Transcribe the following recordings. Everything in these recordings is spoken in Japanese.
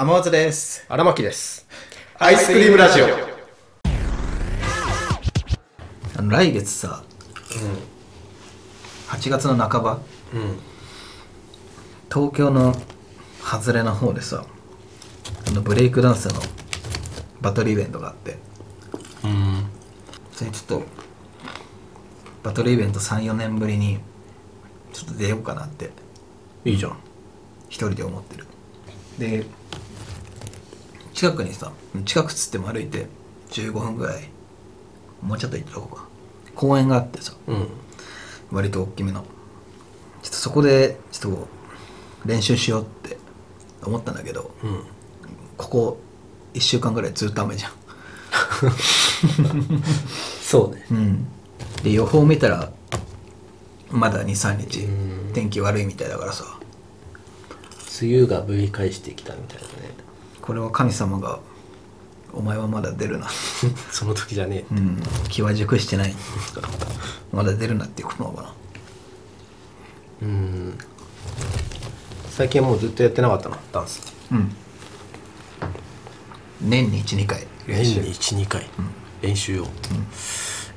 天松です。荒牧です。アイスクリームラジオ。あの来月さ、8月の半ばうん。東京の外れの方でさあのブレイクダンスのバトルイベントがあってうん。それちょっとバトルイベント34年ぶりにちょっと出ようかなっていいじゃん。一人で思ってるで近くにさ近くつっても歩いて15分ぐらいもうちょっと行った方が公園があってさうん。割と大きめのちょっとそこでちょっと練習しようって思ったんだけどうん。ここ1週間ぐらいずっと雨じゃんそうね。うんで予報見たらまだ23日うん天気悪いみたいだからさ梅雨がぶり返してきたみたいなね。これは神様がお前はまだ出るな その時じゃねえ。うん気は熟してないまだ出るなっていうことなのかなうん。最近はもうずっとやってなかったな、ダンス。うん年に12回年に1、2回。練習を。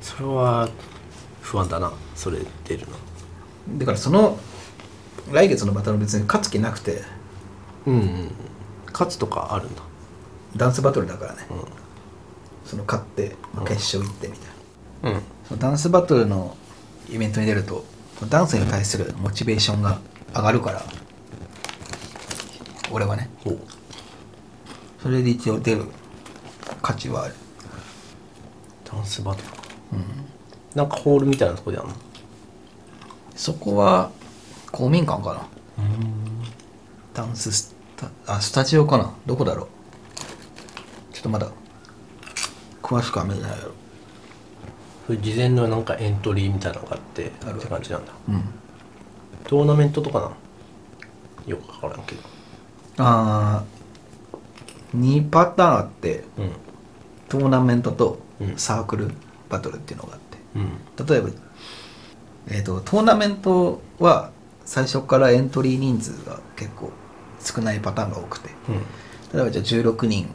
それは不安だな、それ出るの。だからその来月のバトル別に勝つ気なくてうんうん。勝つとかあるんだ。ダンスバトルだからね、うん。その勝って、まあ決勝行ってみたいな、うん。そのダンスバトルのイベントに出るとダンスに対するモチベーションが上がるから俺はね。お。それで一応出る価値はある。ダンスバトル。か。なんかホールみたいなとこでやるの？そこは公民館かな。ダンスあスタジオかな？どこだろう？ちょっとまだ詳しくは見てないやろ。事前のなんかエントリーみたいなのがあってある。って感じなんだ。うん。トーナメントとかな？のよくわからんけど。あー2パターンあってうん。トーナメントとうん。サークルバトルっていうのがあって、うん。例えば、えー、とトーナメントは最初からエントリー人数が結構少ないパターンが多くて。例えばじゃあ16人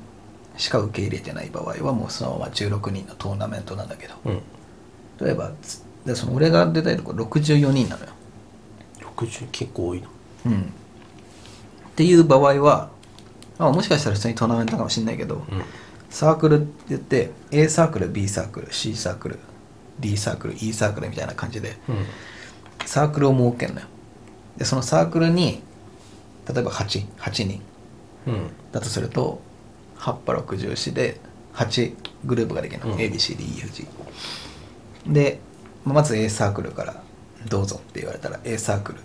しか受け入れてない場合はもうそのまま16人のトーナメントなんだけど。うん。うん例えばつでその俺が出たいとこ64人なのよ、60結構多いな。うん、っていう場合は、まあ、もしかしたら普通にトーナメントかもしれないけど、うん。サークルって言って A サークル B サークル C サークル D サークル E サークルみたいな感じでうん。サークルを設けるのよ。でそのサークルに例えば88人うん。だとすると8波64で8グループができるの、うん。ABCDEFG でまず A サークルからどうぞって言われたら A サークル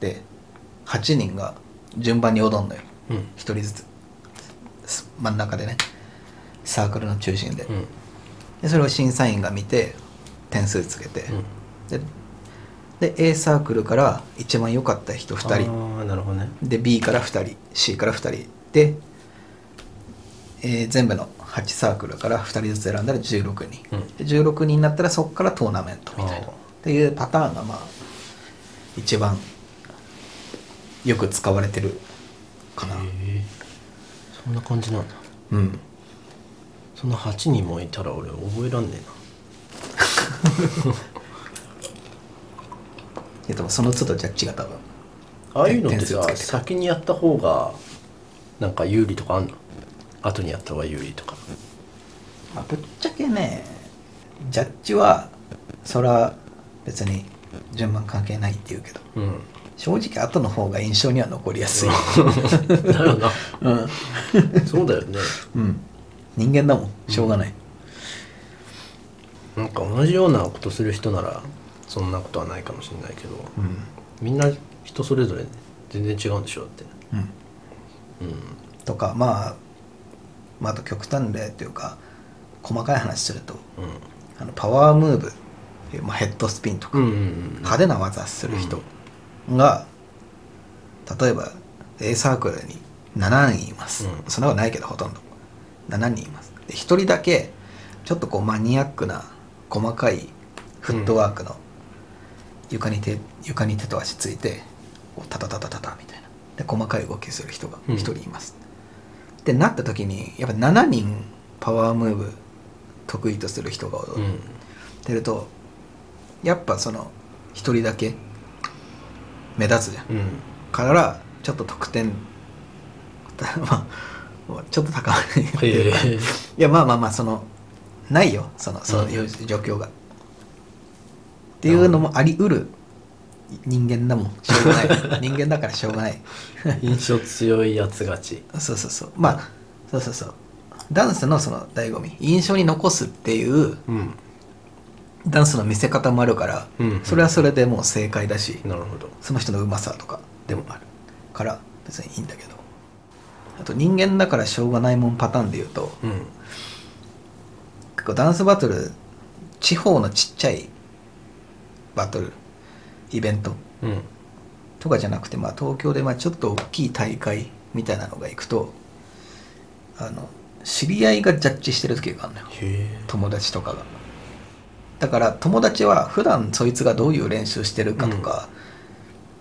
で8人が順番に踊んのよ。うん。1人ずつ。す真ん中でね。サークルの中心で,、うん。でそれを審査員が見て点数つけて、でで A サークルから一番良かった人2人。ああなるほどね。で B から2人 C から2人。で、えー全部の8サークルから2人ずつ選んだら16人、うん。で16人になったらそこからトーナメントみたいな。っていうパターンがまあ一番よく使われてるかな。そんな感じなんだ。うん。そんな8人もいたら俺覚えらんねい その都度ジャッジが多分ああいうのってさ先にやった方がなんか有利とかあんの？後にやった方が有利とか。まあ、ぶっちゃけねジャッジはそれは別に順番関係ないって言うけどうん。正直後の方が印象には残りやすい。だよ なうん、そうだよね。うん、人間だもん。しょうがない、なんか同じようなことする人ならそんなことはないかもしれないけどうん。みんな人それぞれ全然違うんでしょだって。うん、うん。とかまあまああと極端例っていうか細かい話するとあのパワームーブっていう、まあ、ヘッドスピンとか、派手な技する人が、例えば A サークルに7人います、うん。そんなことないけどほとんど。7人います。で1人だけちょっとこうマニアックな細かいフットワークの床に手床に手と足ついてこうタタタタタタみたいな。で細かい動きする人が1人います、ってなった時にやっぱ7人パワームーブ得意とする人が踊うん。ってると、やっぱその一人だけ目立つじゃん。うん。からちょっと得点 まあちょっと高めいやまあまあまあそのないよ。そのそういう状況が、っていうのもあり得る人間だもん。しょうがない。人間だからしょうがない。印象強いやつ勝ち。そうそうそう。まあそうそうそう。ダンスのその醍醐味。印象に残すっていううん。ダンスの見せ方もあるから、うん。それはそれでもう正解だし、なるほど。その人のうまさとかでもあるから別にいいんだけど。あと人間だからしょうがないもんパターンで言うとうん。結構ダンスバトル地方のちっちゃいバトルイベント。うん。とかじゃなくて、まあ、東京でまあちょっと大きい大会みたいなのが行くとあの知り合いがジャッジしてる時があるのよ。友達とかが。だから友達は普段そいつがどういう練習してるかとか、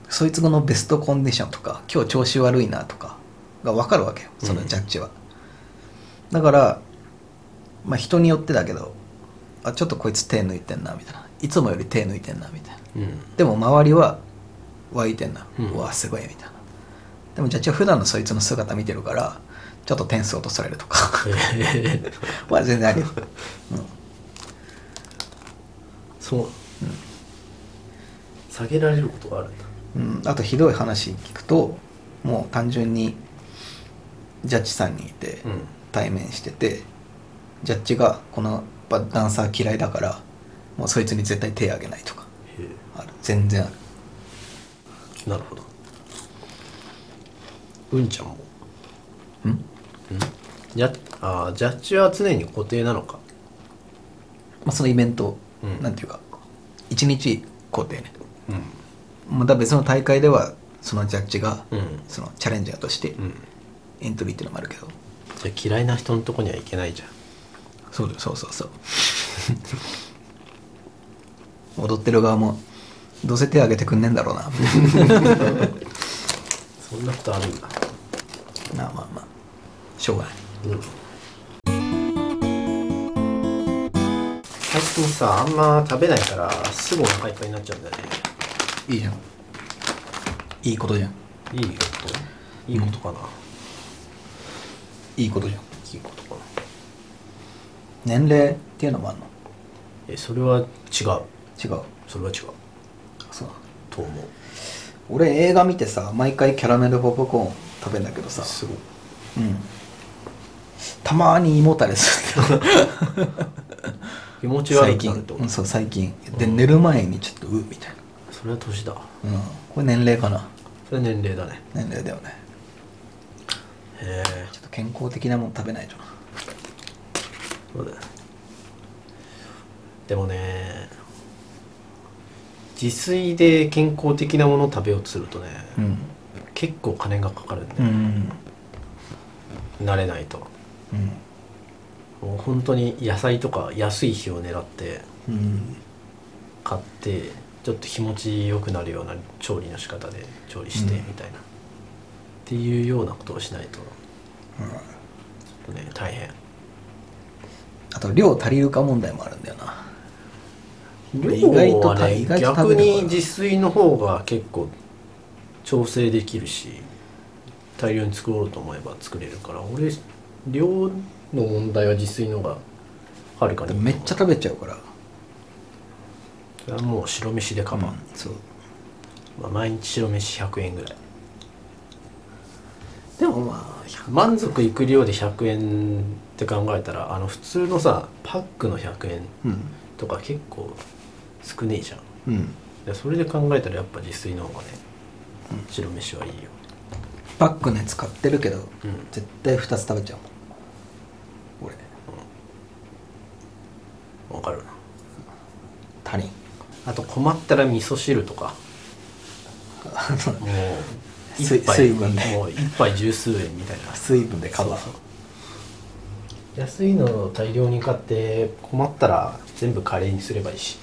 そいつのベストコンディションとか今日調子悪いなとかが分かるわけよそのジャッジは、だからまあ人によってだけどあちょっとこいつ手抜いてんなみたいないつもより手抜いてんなみたいな。うん。でも周りは湧いてんな、ううんわすごいみたいな。でもジャッジは普段のそいつの姿見てるからちょっと点数落とされるとか。へえは全然あるよ、そう。下げられることがあるんだ。うん、あとひどい話聞くともう単純にジャッジさんにいてうん。対面してて、ジャッジがこのダンサー嫌いだからもうそいつに絶対手あげないとか。へある。全然ある。えなるほど。うんちゃんも。ん？うん？ジャッあージャッジは常に固定なのか。まあ、そのイベント、うん。なんていうか一日固定ね。うん。また別の大会ではそのジャッジが、うん。そのチャレンジャーとしてうん。エントリーっていうのもあるけど、じゃあ嫌いな人のとこには行けないじゃん。そうだよそうそうそう踊ってる側もどうせ手挙げてくんねえんだろうな。そんなことあるんだ。まあまあまあ。しょうがない。うん。最近さあんま食べないからすぐお腹いっぱいになっちゃうんだよね。いいじゃん。いいことじゃん。いいこと？いいことかな、いいことじゃん。いいことかな？年齢っていうのもあるの？えそれは違う違う。それは違う。そうと思う。俺映画見てさ毎回キャラメルポップコーン食べるんだけどさ。すごい。うん。たまに胃もたれする気持ち悪最近くなるってことうんそう最近。で寝る前にちょっとうみたいそれは年だ。なうん。これ年齢かな。それは年齢だね。年齢だよね。へえ。ちょっと健康的なもの食べないとな。そうだよ。でもね自炊で健康的なものを食べようとするとね、うん。結構金がかかるんで、うん。慣れないと。うん。もう本当に野菜とか安い日を狙ってうん。買ってちょっと気持ちよくなるような調理の仕方で調理してうん。みたいな、っていうようなことをしないとちょっとね大変。あと量足りるか問題もあるんだよな意量外とはね意外と食逆に自炊の方が結構調整できるし大量に作ろうと思えば作れるから俺量の問題は自炊の方がはるかにめっちゃ食べちゃうから。それはもう白飯でカバー、うんそう。まあ、毎日白飯100円ぐらい。でもまあ満足いく量で100円って考えたらあの普通のさパックの100円うん。とか結構少ねえじゃん。うん。でそれで考えたらやっぱ自炊の方がね、白飯はいいよ。パックのやつ買ってるけど、うん。絶対2つ食べちゃうもん。俺。わかるな。他人あと困ったら味噌汁とか。もう水分で。もう一杯十数円みたいな。水分でカバー安いのを大量に買って困ったら全部カレーにすればいいし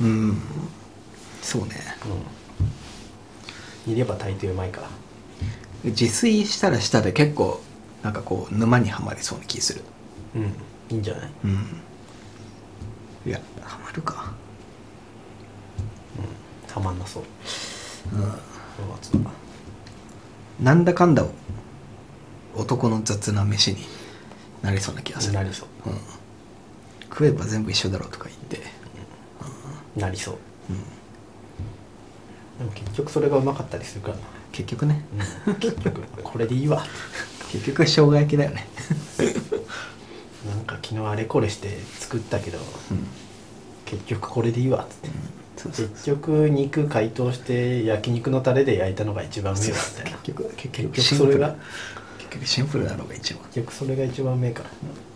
うん。そうね。うん。煮れば大抵うまいか。ら自炊したらしたで結構なんかこう沼にはまりそうな気する。うん。いいんじゃない？うん。いやはまるか。たまんなそう。うん。5月はなんだかんだ男の雑な飯になりそうな気がする。なりそう。うん、食えば全部一緒だろうとか言ってなりそう。うん。でも結局それがうまかったりするからな。結局ね。うん。結局。これでいいわ。結局は生姜焼きだよね。なんか昨日あれこれして作ったけどうん。結局これでいいわ。っつってそうそう。結局肉解凍して焼肉のタレで焼いたのが一番うめえわ。みたいな結局結結局局それが結局シンプルなのが一番。結局それが一番うめえから。アイスクリームラ